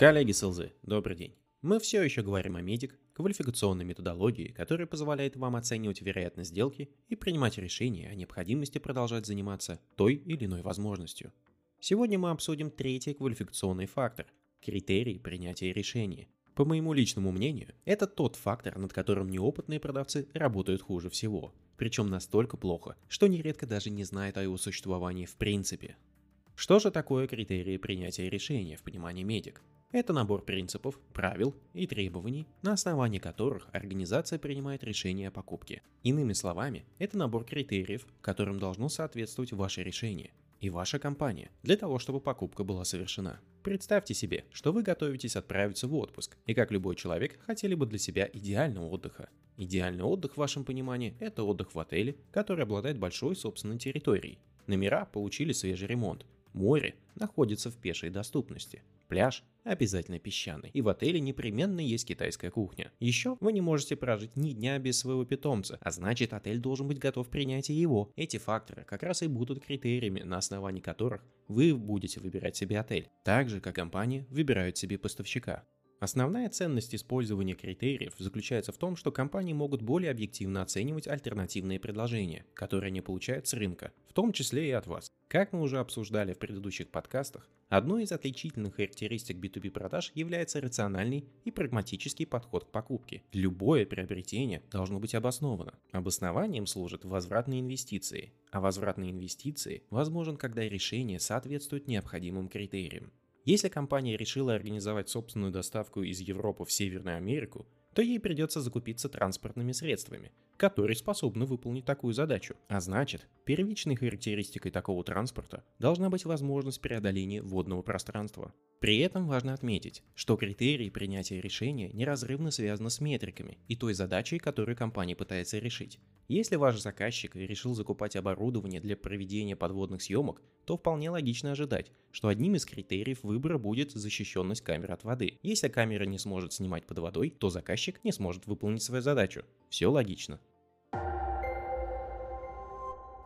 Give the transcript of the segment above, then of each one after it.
Коллеги с ЛЗ, добрый день. Мы все еще говорим о медик, квалификационной методологии, которая позволяет вам оценивать вероятность сделки и принимать решения о необходимости продолжать заниматься той или иной возможностью. Сегодня мы обсудим третий квалификационный фактор – критерии принятия решения. По моему личному мнению, это тот фактор, над которым неопытные продавцы работают хуже всего. Причем настолько плохо, что нередко даже не знают о его существовании в принципе. Что же такое критерии принятия решения в понимании медик? Это набор принципов, правил и требований, на основании которых организация принимает решение о покупке. Иными словами, это набор критериев, которым должно соответствовать ваше решение и ваша компания для того, чтобы покупка была совершена. Представьте себе, что вы готовитесь отправиться в отпуск, и как любой человек хотели бы для себя идеального отдыха. Идеальный отдых в вашем понимании – это отдых в отеле, который обладает большой собственной территорией. Номера получили свежий ремонт, море находится в пешей доступности, Пляж обязательно песчаный, и в отеле непременно есть китайская кухня. Еще вы не можете прожить ни дня без своего питомца, а значит отель должен быть готов принять и его. Эти факторы как раз и будут критериями, на основании которых вы будете выбирать себе отель, так же как компания выбирает себе поставщика. Основная ценность использования критериев заключается в том, что компании могут более объективно оценивать альтернативные предложения, которые они получают с рынка, в том числе и от вас. Как мы уже обсуждали в предыдущих подкастах, одной из отличительных характеристик B2B продаж является рациональный и прагматический подход к покупке. Любое приобретение должно быть обосновано. Обоснованием служат возвратные инвестиции, а возвратные инвестиции возможен, когда решение соответствует необходимым критериям. Если компания решила организовать собственную доставку из Европы в Северную Америку, то ей придется закупиться транспортными средствами, которые способны выполнить такую задачу. А значит, первичной характеристикой такого транспорта должна быть возможность преодоления водного пространства. При этом важно отметить, что критерии принятия решения неразрывно связаны с метриками и той задачей, которую компания пытается решить. Если ваш заказчик решил закупать оборудование для проведения подводных съемок, то вполне логично ожидать, что одним из критериев выбора будет защищенность камеры от воды. Если камера не сможет снимать под водой, то заказчик не сможет выполнить свою задачу. Все логично.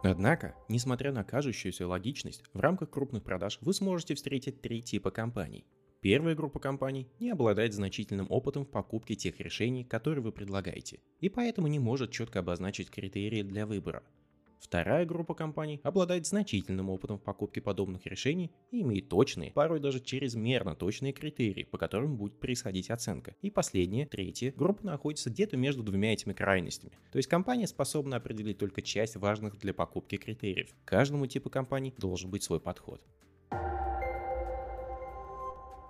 Однако, несмотря на кажущуюся логичность, в рамках крупных продаж вы сможете встретить три типа компаний. Первая группа компаний не обладает значительным опытом в покупке тех решений, которые вы предлагаете, и поэтому не может четко обозначить критерии для выбора – Вторая группа компаний обладает значительным опытом в покупке подобных решений и имеет точные, порой даже чрезмерно точные критерии, по которым будет происходить оценка. И последняя, третья, группа находится где-то между двумя этими крайностями. То есть компания способна определить только часть важных для покупки критериев. Каждому типу компаний должен быть свой подход.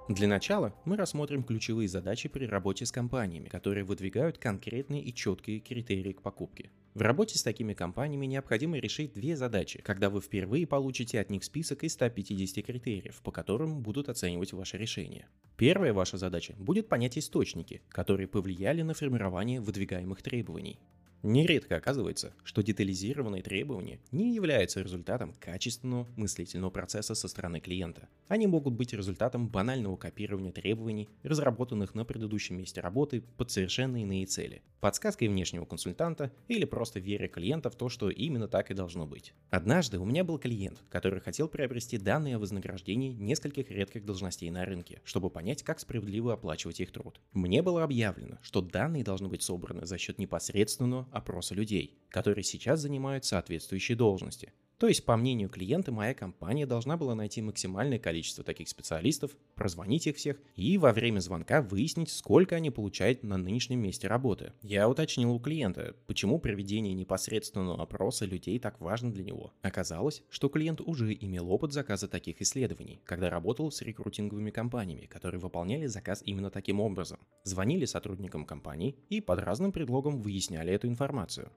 Для начала мы рассмотрим ключевые задачи при работе с компаниями, которые выдвигают конкретные и четкие критерии к покупке. В работе с такими компаниями необходимо решить две задачи, когда вы впервые получите от них список из 150 критериев, по которым будут оценивать ваше решение. Первая ваша задача будет понять источники, которые повлияли на формирование выдвигаемых требований. Нередко оказывается, что детализированные требования не являются результатом качественного мыслительного процесса со стороны клиента. Они могут быть результатом банального копирования требований, разработанных на предыдущем месте работы под совершенно иные цели, подсказкой внешнего консультанта или просто вере клиента в то, что именно так и должно быть. Однажды у меня был клиент, который хотел приобрести данные о вознаграждении нескольких редких должностей на рынке, чтобы понять, как справедливо оплачивать их труд. Мне было объявлено, что данные должны быть собраны за счет непосредственного опроса людей, которые сейчас занимают соответствующие должности. То есть, по мнению клиента, моя компания должна была найти максимальное количество таких специалистов, прозвонить их всех и во время звонка выяснить, сколько они получают на нынешнем месте работы. Я уточнил у клиента, почему проведение непосредственного опроса людей так важно для него. Оказалось, что клиент уже имел опыт заказа таких исследований, когда работал с рекрутинговыми компаниями, которые выполняли заказ именно таким образом. Звонили сотрудникам компании и под разным предлогом выясняли эту информацию.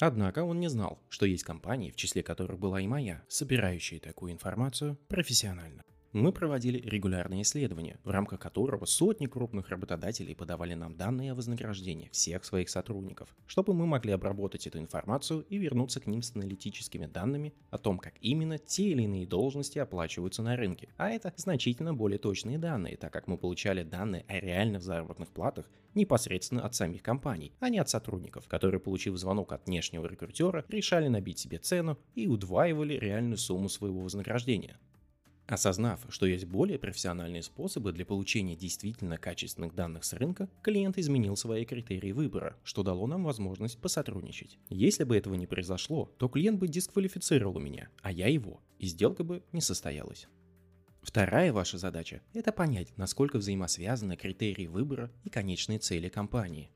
Однако он не знал, что есть компании, в числе которых была и моя, собирающие такую информацию профессионально. Мы проводили регулярные исследования, в рамках которого сотни крупных работодателей подавали нам данные о вознаграждении всех своих сотрудников, чтобы мы могли обработать эту информацию и вернуться к ним с аналитическими данными о том, как именно те или иные должности оплачиваются на рынке. А это значительно более точные данные, так как мы получали данные о реальных заработных платах непосредственно от самих компаний, а не от сотрудников, которые, получив звонок от внешнего рекрутера, решали набить себе цену и удваивали реальную сумму своего вознаграждения. Осознав, что есть более профессиональные способы для получения действительно качественных данных с рынка, клиент изменил свои критерии выбора, что дало нам возможность посотрудничать. Если бы этого не произошло, то клиент бы дисквалифицировал меня, а я его, и сделка бы не состоялась. Вторая ваша задача – это понять, насколько взаимосвязаны критерии выбора и конечные цели компании.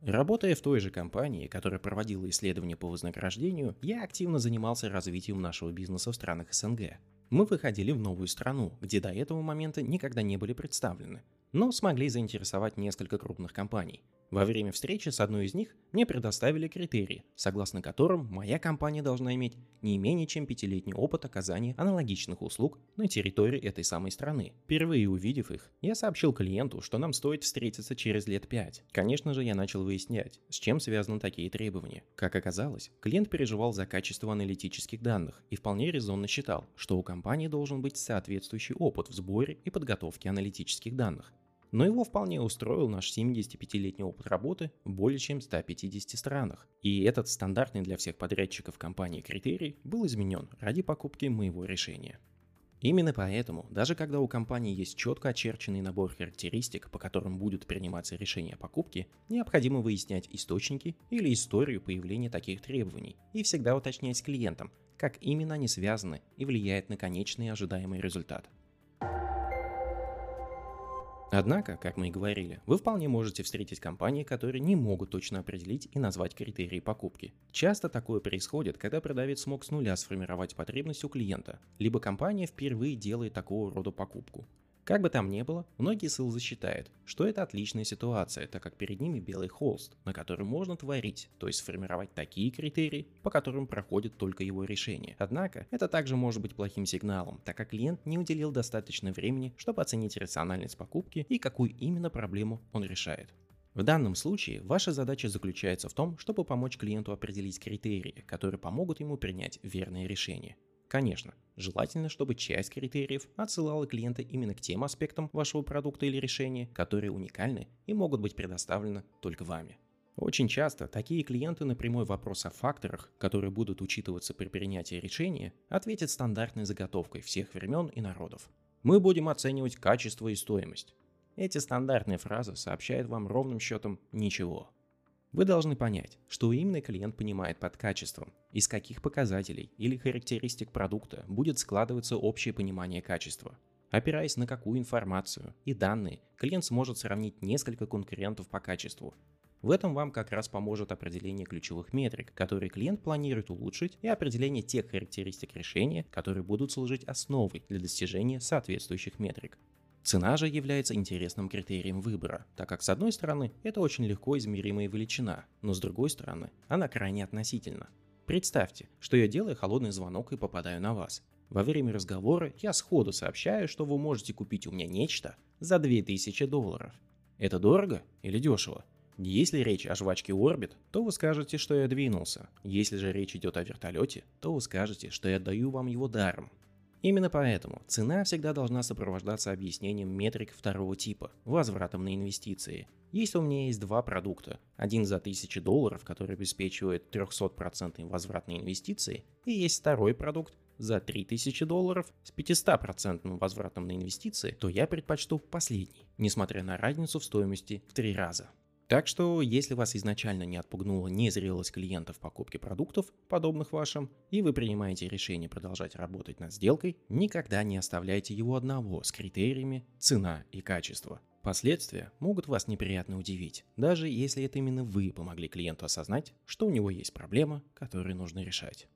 Работая в той же компании, которая проводила исследования по вознаграждению, я активно занимался развитием нашего бизнеса в странах СНГ. Мы выходили в новую страну, где до этого момента никогда не были представлены, но смогли заинтересовать несколько крупных компаний. Во время встречи с одной из них мне предоставили критерии, согласно которым моя компания должна иметь не менее чем пятилетний опыт оказания аналогичных услуг на территории этой самой страны. Впервые увидев их, я сообщил клиенту, что нам стоит встретиться через лет пять. Конечно же, я начал выяснять, с чем связаны такие требования. Как оказалось, клиент переживал за качество аналитических данных и вполне резонно считал, что у компании должен быть соответствующий опыт в сборе и подготовке аналитических данных но его вполне устроил наш 75-летний опыт работы в более чем 150 странах. И этот стандартный для всех подрядчиков компании критерий был изменен ради покупки моего решения. Именно поэтому, даже когда у компании есть четко очерченный набор характеристик, по которым будут приниматься решения о покупке, необходимо выяснять источники или историю появления таких требований и всегда уточнять с клиентом, как именно они связаны и влияют на конечный ожидаемый результат. Однако, как мы и говорили, вы вполне можете встретить компании, которые не могут точно определить и назвать критерии покупки. Часто такое происходит, когда продавец смог с нуля сформировать потребность у клиента, либо компания впервые делает такого рода покупку. Как бы там ни было, многие ссылзы считают, что это отличная ситуация, так как перед ними белый холст, на котором можно творить, то есть сформировать такие критерии, по которым проходит только его решение. Однако, это также может быть плохим сигналом, так как клиент не уделил достаточно времени, чтобы оценить рациональность покупки и какую именно проблему он решает. В данном случае ваша задача заключается в том, чтобы помочь клиенту определить критерии, которые помогут ему принять верное решение. Конечно, желательно, чтобы часть критериев отсылала клиента именно к тем аспектам вашего продукта или решения, которые уникальны и могут быть предоставлены только вами. Очень часто такие клиенты на прямой вопрос о факторах, которые будут учитываться при принятии решения, ответят стандартной заготовкой всех времен и народов. Мы будем оценивать качество и стоимость. Эти стандартные фразы сообщают вам ровным счетом ничего. Вы должны понять, что именно клиент понимает под качеством, из каких показателей или характеристик продукта будет складываться общее понимание качества. Опираясь на какую информацию и данные, клиент сможет сравнить несколько конкурентов по качеству. В этом вам как раз поможет определение ключевых метрик, которые клиент планирует улучшить, и определение тех характеристик решения, которые будут служить основой для достижения соответствующих метрик. Цена же является интересным критерием выбора, так как с одной стороны это очень легко измеримая величина, но с другой стороны она крайне относительна. Представьте, что я делаю холодный звонок и попадаю на вас. Во время разговора я сходу сообщаю, что вы можете купить у меня нечто за 2000 долларов. Это дорого или дешево? Если речь о жвачке Orbit, то вы скажете, что я двинулся. Если же речь идет о вертолете, то вы скажете, что я даю вам его даром. Именно поэтому цена всегда должна сопровождаться объяснением метрик второго типа, возвратом на инвестиции. Если у меня есть два продукта, один за 1000 долларов, который обеспечивает 300% возврат на инвестиции, и есть второй продукт за 3000 долларов с 500% возвратом на инвестиции, то я предпочту последний, несмотря на разницу в стоимости в три раза. Так что, если вас изначально не отпугнула незрелость клиентов в покупке продуктов, подобных вашим, и вы принимаете решение продолжать работать над сделкой, никогда не оставляйте его одного с критериями цена и качество. Последствия могут вас неприятно удивить, даже если это именно вы помогли клиенту осознать, что у него есть проблема, которую нужно решать.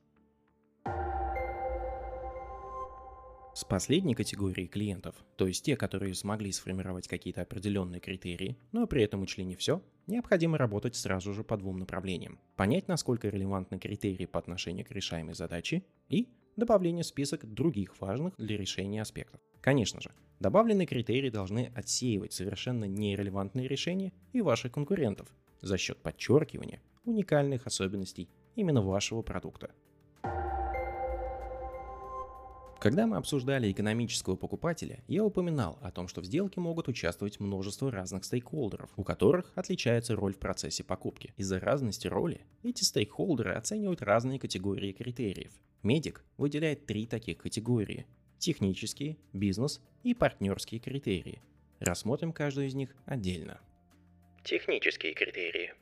С последней категорией клиентов, то есть те, которые смогли сформировать какие-то определенные критерии, но при этом учли не все, необходимо работать сразу же по двум направлениям. Понять, насколько релевантны критерии по отношению к решаемой задаче и добавление в список других важных для решения аспектов. Конечно же, добавленные критерии должны отсеивать совершенно нерелевантные решения и ваших конкурентов за счет подчеркивания уникальных особенностей именно вашего продукта – когда мы обсуждали экономического покупателя, я упоминал о том, что в сделке могут участвовать множество разных стейкхолдеров, у которых отличается роль в процессе покупки. Из-за разности роли эти стейкхолдеры оценивают разные категории критериев. Медик выделяет три таких категории. технические, бизнес и партнерские критерии. Рассмотрим каждую из них отдельно. Технические критерии.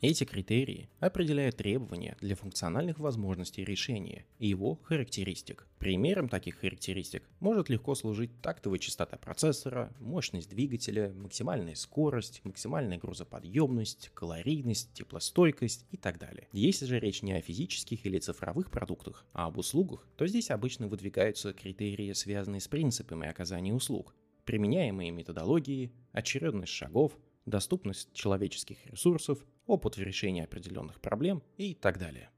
Эти критерии определяют требования для функциональных возможностей решения и его характеристик. Примером таких характеристик может легко служить тактовая частота процессора, мощность двигателя, максимальная скорость, максимальная грузоподъемность, калорийность, теплостойкость и так далее. Если же речь не о физических или цифровых продуктах, а об услугах, то здесь обычно выдвигаются критерии, связанные с принципами оказания услуг, применяемые методологии, очередность шагов, доступность человеческих ресурсов, опыт в решении определенных проблем и так далее.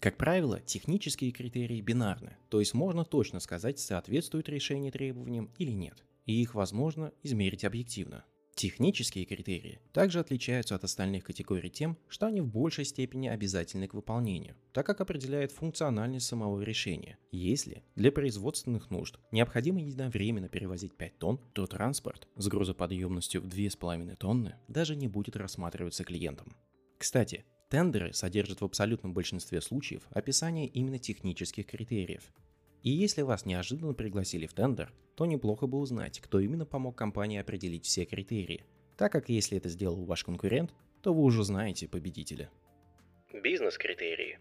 Как правило, технические критерии бинарны, то есть можно точно сказать, соответствует решение требованиям или нет, и их возможно измерить объективно – Технические критерии также отличаются от остальных категорий тем, что они в большей степени обязательны к выполнению, так как определяют функциональность самого решения. Если для производственных нужд необходимо единовременно перевозить 5 тонн, то транспорт с грузоподъемностью в 2,5 тонны даже не будет рассматриваться клиентом. Кстати, тендеры содержат в абсолютном большинстве случаев описание именно технических критериев, и если вас неожиданно пригласили в тендер, то неплохо бы узнать, кто именно помог компании определить все критерии, так как если это сделал ваш конкурент, то вы уже знаете победителя. Бизнес-критерии.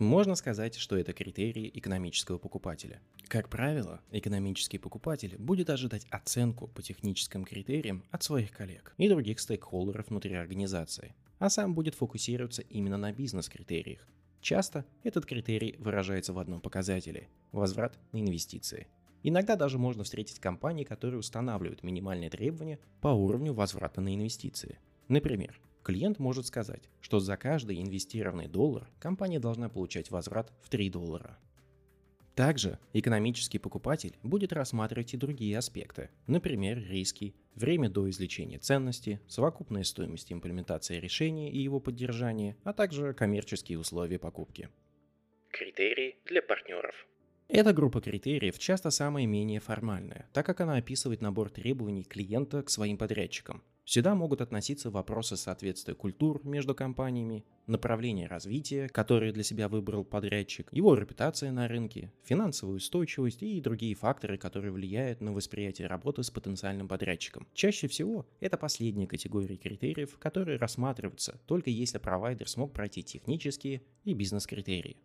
Можно сказать, что это критерии экономического покупателя. Как правило, экономический покупатель будет ожидать оценку по техническим критериям от своих коллег и других стейкхолдеров внутри организации, а сам будет фокусироваться именно на бизнес-критериях, Часто этот критерий выражается в одном показателе – возврат на инвестиции. Иногда даже можно встретить компании, которые устанавливают минимальные требования по уровню возврата на инвестиции. Например, клиент может сказать, что за каждый инвестированный доллар компания должна получать возврат в 3 доллара – также экономический покупатель будет рассматривать и другие аспекты, например, риски, время до извлечения ценности, совокупная стоимость имплементации решения и его поддержания, а также коммерческие условия покупки. Критерии для партнеров. Эта группа критериев часто самая менее формальная, так как она описывает набор требований клиента к своим подрядчикам, Сюда могут относиться вопросы соответствия культур между компаниями, направление развития, которое для себя выбрал подрядчик, его репутация на рынке, финансовая устойчивость и другие факторы, которые влияют на восприятие работы с потенциальным подрядчиком. Чаще всего это последняя категория критериев, которые рассматриваются только если провайдер смог пройти технические и бизнес-критерии.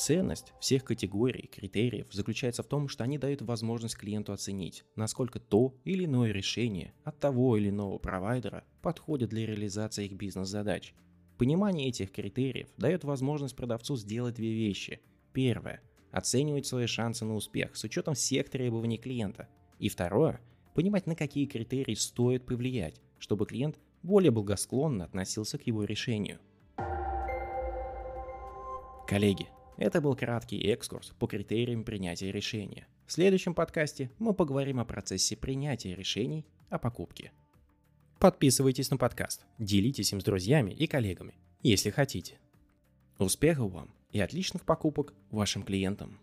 Ценность всех категорий, критериев заключается в том, что они дают возможность клиенту оценить, насколько то или иное решение от того или иного провайдера подходит для реализации их бизнес-задач. Понимание этих критериев дает возможность продавцу сделать две вещи. Первое – оценивать свои шансы на успех с учетом всех требований клиента. И второе – понимать, на какие критерии стоит повлиять, чтобы клиент более благосклонно относился к его решению. Коллеги, это был краткий экскурс по критериям принятия решения. В следующем подкасте мы поговорим о процессе принятия решений о покупке. Подписывайтесь на подкаст, делитесь им с друзьями и коллегами, если хотите. Успехов вам и отличных покупок вашим клиентам!